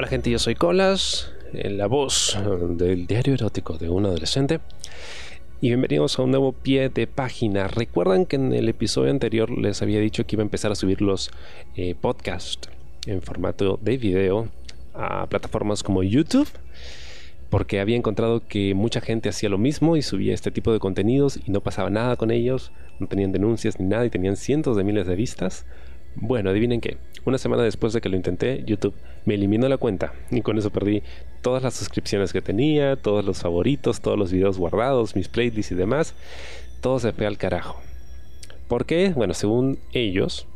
Hola gente, yo soy Colas, la voz del diario erótico de un adolescente. Y bienvenidos a un nuevo pie de página. Recuerdan que en el episodio anterior les había dicho que iba a empezar a subir los eh, podcasts en formato de video a plataformas como YouTube porque había encontrado que mucha gente hacía lo mismo y subía este tipo de contenidos y no pasaba nada con ellos, no tenían denuncias ni nada y tenían cientos de miles de vistas. Bueno, adivinen qué. Una semana después de que lo intenté, YouTube me eliminó la cuenta y con eso perdí todas las suscripciones que tenía, todos los favoritos, todos los videos guardados, mis playlists y demás. Todo se fue al carajo. ¿Por qué? Bueno, según ellos,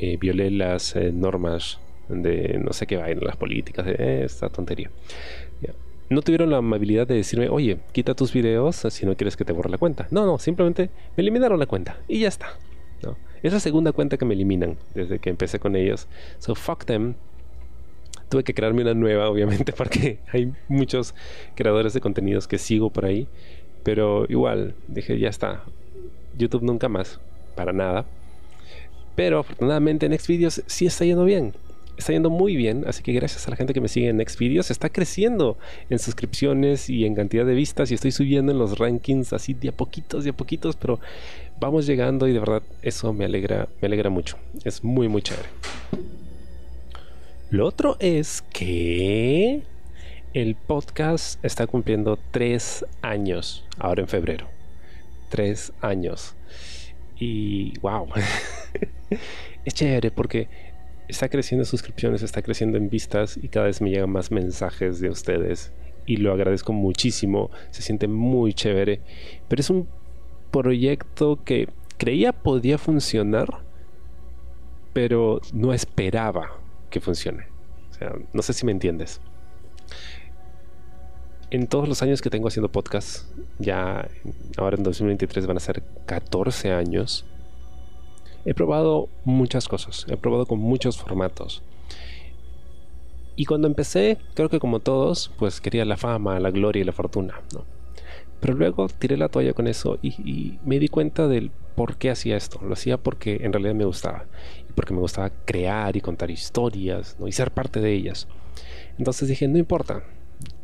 eh, violé las eh, normas de no sé qué vaina, las políticas de esta tontería. No tuvieron la amabilidad de decirme, oye, quita tus videos si no quieres que te borre la cuenta. No, no, simplemente me eliminaron la cuenta y ya está. Es la segunda cuenta que me eliminan desde que empecé con ellos. So fuck them. Tuve que crearme una nueva, obviamente, porque hay muchos creadores de contenidos que sigo por ahí. Pero igual, dije, ya está. YouTube nunca más. Para nada. Pero afortunadamente en Xvideos sí está yendo bien está yendo muy bien, así que gracias a la gente que me sigue en Xvideos, está creciendo en suscripciones y en cantidad de vistas y estoy subiendo en los rankings así de a poquitos, de a poquitos, pero vamos llegando y de verdad eso me alegra, me alegra mucho. Es muy, muy chévere. Lo otro es que el podcast está cumpliendo tres años ahora en febrero. Tres años. Y wow. es chévere porque está creciendo en suscripciones, está creciendo en vistas y cada vez me llegan más mensajes de ustedes y lo agradezco muchísimo, se siente muy chévere, pero es un proyecto que creía podía funcionar, pero no esperaba que funcione. O sea, no sé si me entiendes. En todos los años que tengo haciendo podcast, ya ahora en 2023 van a ser 14 años, He probado muchas cosas, he probado con muchos formatos. Y cuando empecé, creo que como todos, pues quería la fama, la gloria y la fortuna, ¿no? Pero luego tiré la toalla con eso y, me di cuenta del por qué hacía esto. Lo hacía porque en realidad me gustaba. Porque me gustaba crear y contar historias. Y ser parte de ellas. Entonces dije, no importa,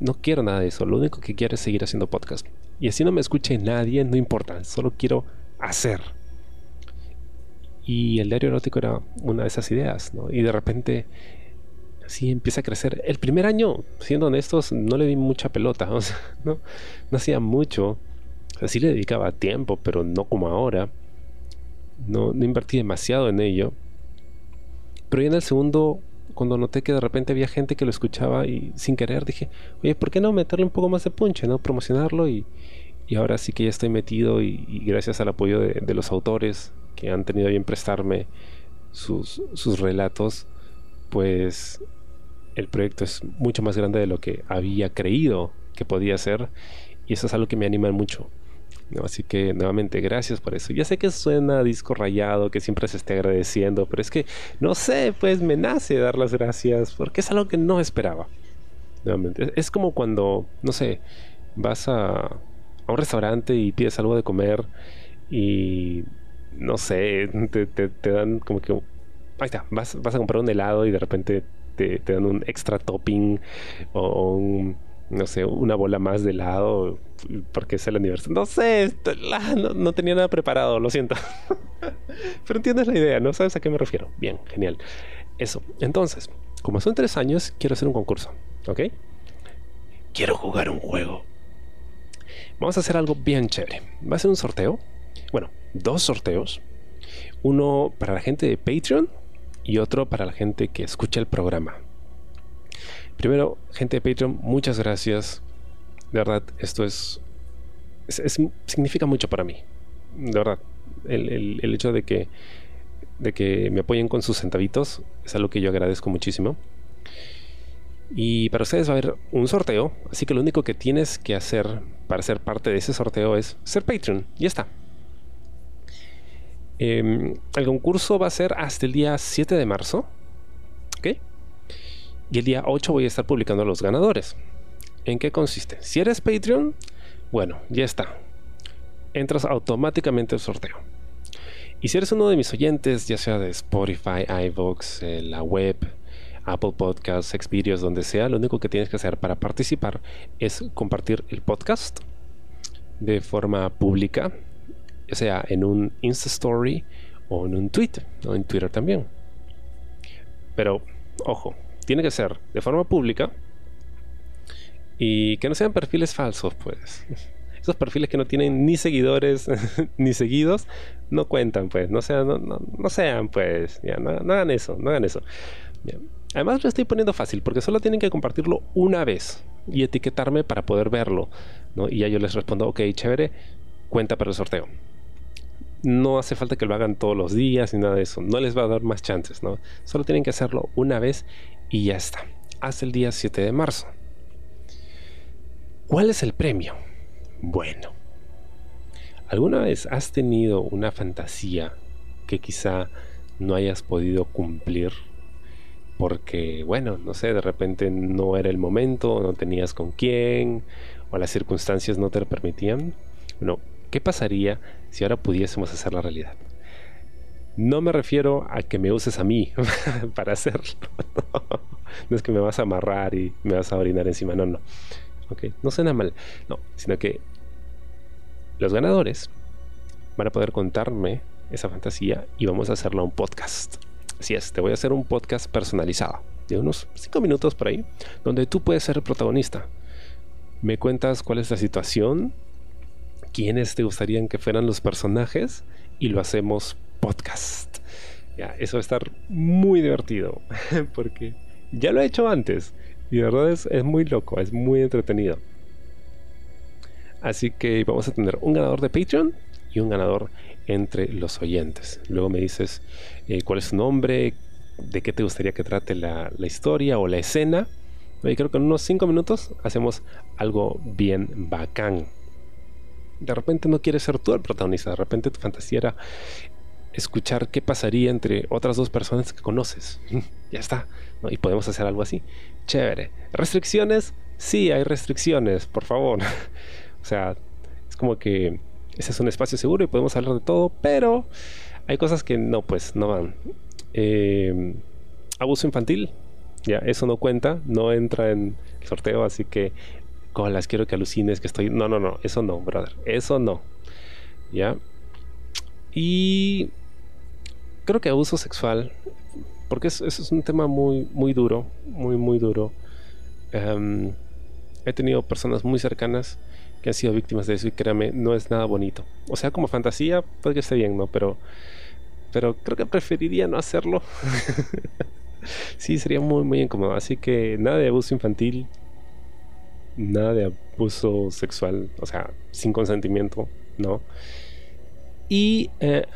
no quiero nada de eso. Lo único que quiero es seguir haciendo podcast. Y así no me escuche nadie, no importa. Solo quiero hacer. Y el diario erótico era una de esas ideas, ¿no? Y de repente así empieza a crecer. El primer año, siendo honestos, no le di mucha pelota, sea, no, hacía mucho. O sí le dedicaba tiempo, pero no como ahora. No, invertí demasiado en ello. Pero ya en el segundo, cuando noté que de repente había gente que lo escuchaba y sin querer dije, oye, ¿por qué no meterle un poco más de punche, no? Promocionarlo y, y ahora sí que ya estoy metido y, gracias al apoyo de, los autores que han tenido bien prestarme sus, sus relatos, pues el proyecto es mucho más grande de lo que había creído que podía ser y eso es algo que me anima mucho. Así que nuevamente gracias por eso. Ya sé que suena disco rayado, que siempre se esté agradeciendo, pero es que no sé, pues me nace dar las gracias porque es algo que no esperaba. Nuevamente, es como cuando, no sé, vas a, a un restaurante y pides algo de comer y no sé, te, dan como que... Ahí está, vas, vas, a comprar un helado y de repente te, dan un extra topping o un, no sé, una bola más de helado porque es el aniversario. No sé, no, no tenía nada preparado, lo siento. Pero entiendes la idea, ¿no? ¿Sabes a qué me refiero? Bien, genial. Eso. Entonces, como son tres años, quiero hacer un concurso, ¿ok? Quiero jugar un juego. Vamos a hacer algo bien chévere. Va a ser un sorteo. Bueno, dos sorteos. Uno para la gente de Patreon y otro para la gente que escucha el programa. Primero, gente de Patreon, muchas gracias. De verdad, esto es, significa mucho para mí. De verdad, el, el, hecho de que, de que me apoyen con sus centavitos es algo que yo agradezco muchísimo. Y para ustedes va a haber un sorteo, así que lo único que tienes que hacer para ser parte de ese sorteo es ser Patreon. Y ya está. Em, el concurso va a ser hasta el día 7 de marzo. ¿Ok? Y el día 8 voy a estar publicando a los ganadores. ¿En qué consiste? Si eres Patreon, bueno, ya está. Entras automáticamente al sorteo. Y si eres uno de mis oyentes, ya sea de Spotify, iVoox, eh, la web, Apple Podcasts, Xvideos, donde sea, lo único que tienes que hacer para participar es compartir el podcast de forma pública, ya sea en un Insta Story o en un tweet, o en Twitter también. Pero, ojo, tiene que ser de forma pública y que no sean perfiles falsos, pues. Esos perfiles que no tienen ni seguidores ni seguidos no cuentan, pues. No sean, no, sean pues. Ya, no, hagan eso, no hagan eso. Además lo estoy poniendo fácil porque solo tienen que compartirlo una vez y etiquetarme para poder verlo. ¿no? Y ya yo les respondo, ok, chévere, cuenta para el sorteo. No hace falta que lo hagan todos los días ni nada de eso. No les va a dar más chances, ¿no? Solo tienen que hacerlo una vez y ya está. Hasta el día 7 de marzo. ¿Cuál es el premio? Bueno, ¿alguna vez has tenido una fantasía que quizá no hayas podido cumplir? Porque, bueno, no sé, de repente no era el momento, no tenías con quién, o las circunstancias no te lo permitían. Bueno, ¿qué pasaría si ahora pudiésemos hacer la realidad? No me refiero a que me uses a mí para hacerlo. no es que me vas a amarrar y me vas a orinar encima, no, no. No suena mal, no, sino que los ganadores van a poder contarme esa fantasía y vamos a hacerla un podcast. Así es, te voy a hacer un podcast personalizado de unos 5 minutos por ahí, donde tú puedes ser el protagonista. Me cuentas cuál es la situación, quiénes te gustarían que fueran los personajes y lo hacemos podcast. Ya, eso va a estar muy divertido porque ya lo he hecho antes y de verdad es, muy loco, es muy entretenido. Así que vamos a tener un ganador de Patreon y un ganador entre los oyentes. Luego me dices eh, cuál es su nombre, de qué te gustaría que trate la, historia o la escena. Y creo que en unos 5 minutos hacemos algo bien bacán. De repente no quieres ser tú el protagonista, de repente tu fantasía era escuchar qué pasaría entre otras dos personas que conoces. ya está. Y podemos hacer algo así. Chévere. ¿Restricciones? Sí, hay restricciones, por favor. o sea, es como que ese es un espacio seguro y podemos hablar de todo, pero hay cosas que no, pues, no van. Eh, abuso infantil, ya, eso no cuenta, no entra en el sorteo, así que las quiero que alucines que estoy. No, no, no, eso no, brother, eso no. Ya. Y creo que abuso sexual porque eso es un tema muy, muy duro, muy, muy duro. Em, he tenido personas muy cercanas que han sido víctimas de eso y créame, no es nada bonito. O sea, como fantasía, puede que esté bien, ¿no? Pero, pero creo que preferiría no hacerlo. sí, sería muy, muy incómodo. Así que nada de abuso infantil, nada de abuso sexual, o sea, sin consentimiento, ¿no? Y, eh,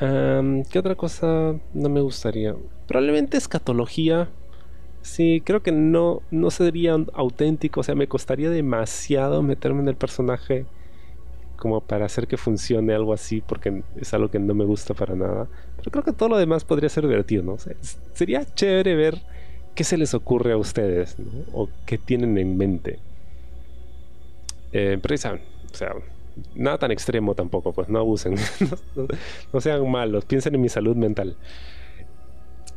¿qué otra cosa no me gustaría? Probablemente escatología. Sí, creo que no, no sería auténtico. O sea, me costaría demasiado meterme en el personaje como para hacer que funcione algo así, porque es algo que no me gusta para nada. Pero creo que todo lo demás podría ser divertido, ¿no? sería chévere ver qué se les ocurre a ustedes, ¿no? O qué tienen en mente. Eh, pero saben, o sea, nada tan extremo tampoco, pues no abusen, no, sean malos, piensen en mi salud mental.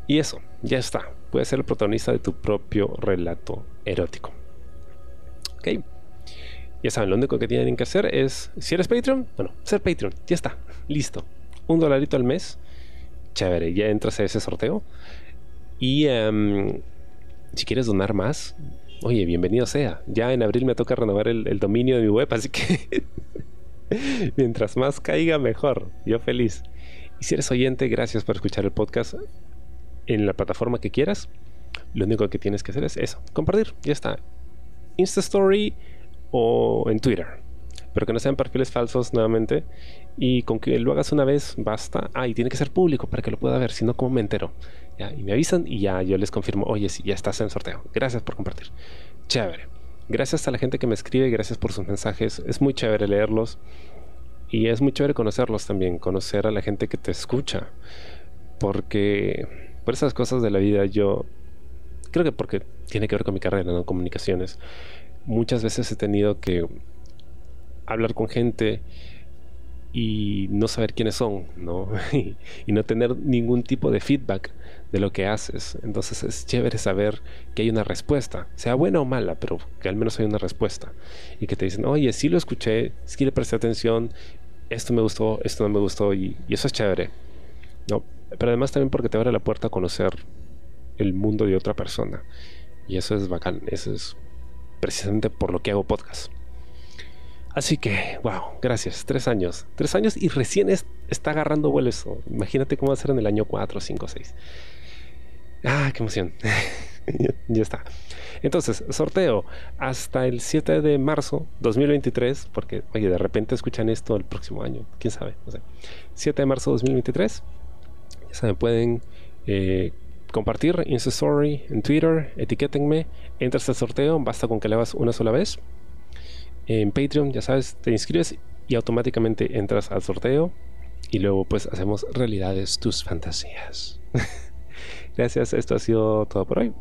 Y eso, ya está, puedes ser el protagonista de tu propio relato erótico. Ok, ya saben, lo único que tienen que hacer es, si eres Patreon, bueno, ser Patreon, ya está, listo. Un dolarito al mes, chévere, ya entras a ese sorteo. Y em, si quieres donar más, oye, bienvenido sea. Ya en abril me toca renovar el dominio de mi web, así que Mientras más caiga, mejor. Yo feliz. Y si eres oyente, gracias por escuchar el podcast en la plataforma que quieras. Lo único que tienes que hacer es eso, compartir. Ya está. Insta Story o en Twitter. Pero que no sean perfiles falsos nuevamente. Y con que lo hagas una vez, basta. Ah, y tiene que ser público para que lo pueda ver. Si no, ¿cómo me entero? y me avisan y ya yo les confirmo, oye, sí, ya estás en sorteo. Gracias por compartir. Chévere. Gracias a la gente que me escribe, gracias por sus mensajes. Es muy chévere leerlos y es muy chévere conocerlos también, conocer a la gente que te escucha. Porque por esas cosas de la vida yo creo que porque tiene que ver con mi carrera, ¿no? Comunicaciones. Muchas veces he tenido que hablar con gente y no saber quiénes son, ¿no? y no tener ningún tipo de feedback de lo que haces. Entonces es chévere saber que hay una respuesta, sea buena o mala, pero que al menos hay una respuesta. Y que te dicen, oye, sí lo escuché, sí le presté atención, esto me gustó, esto no me gustó, y, eso es chévere. ¿no? Pero además también porque te abre la puerta a conocer el mundo de otra persona. Y eso es bacán, eso es precisamente por lo que hago podcast. Así que, wow, gracias. Tres años. Tres años y recién está agarrando vuelo eso. Imagínate cómo va a ser en el año 4, 5, 6. Ah, qué emoción. ya está. Entonces, sorteo hasta el 7 de marzo 2023, porque, oye, de repente escuchan esto el próximo año, quién sabe, no sé. 7 de marzo 2023, ya saben, pueden eh, compartir Insta Story en Twitter, etiquétenme, entras al sorteo, basta con que le hagas una sola vez. En Patreon, ya sabes, te inscribes y automáticamente entras al sorteo y luego pues hacemos realidades tus fantasías. Gracias, esto ha sido todo por hoy.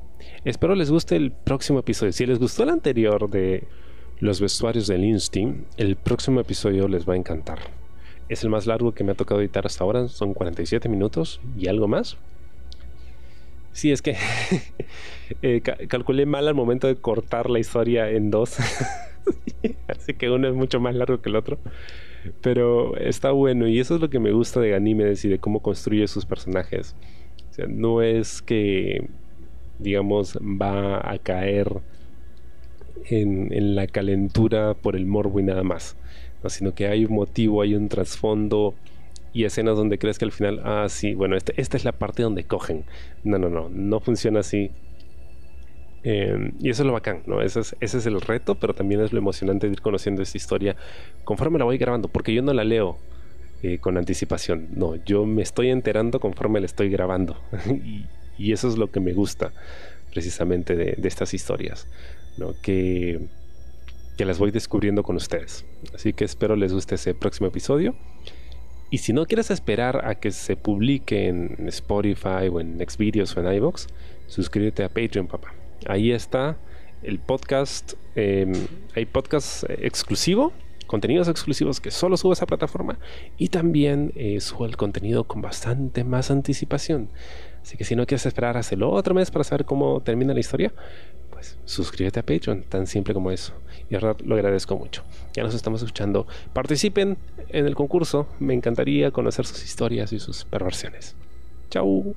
Espero les guste el próximo episodio. Si les gustó el anterior de los vestuarios del Instinct, el próximo episodio les va a encantar. Es el más largo que me ha tocado editar hasta ahora, son 47 minutos y algo más. Sí, es que eh, calculé mal al momento de cortar la historia en dos. Así que uno es mucho más largo que el otro. Pero está bueno y eso es lo que me gusta de Ganímedes y de cómo construye sus personajes no es que, digamos, va a caer en, la calentura por el morbo y nada más, sino que hay un motivo, hay un trasfondo y escenas donde crees que al final, ah, sí, bueno, este, esta es la parte donde cogen. No, no, no, no funciona así. Em, y eso es lo bacán, ¿no? Ese es, el reto, pero también es lo emocionante de ir conociendo esta historia conforme la voy grabando, porque yo no la leo eh, con anticipación. No, yo me estoy enterando conforme la estoy grabando. y, eso es lo que me gusta precisamente de, estas historias, que, que las voy descubriendo con ustedes. Así que espero les guste ese próximo episodio. Y si no quieres esperar a que se publique en Spotify o en Xvideos o en iVoox, suscríbete a Patreon, papá. Ahí está el podcast. Em, hay podcast exclusivo contenidos exclusivos que solo subo a esa plataforma y también eh, subo el contenido con bastante más anticipación. Así que si no quieres esperar hasta el otro mes para saber cómo termina la historia, pues suscríbete a Patreon, tan simple como eso. Y verdad lo agradezco mucho. Ya nos estamos escuchando. Participen en el concurso, me encantaría conocer sus historias y sus perversiones. Chao.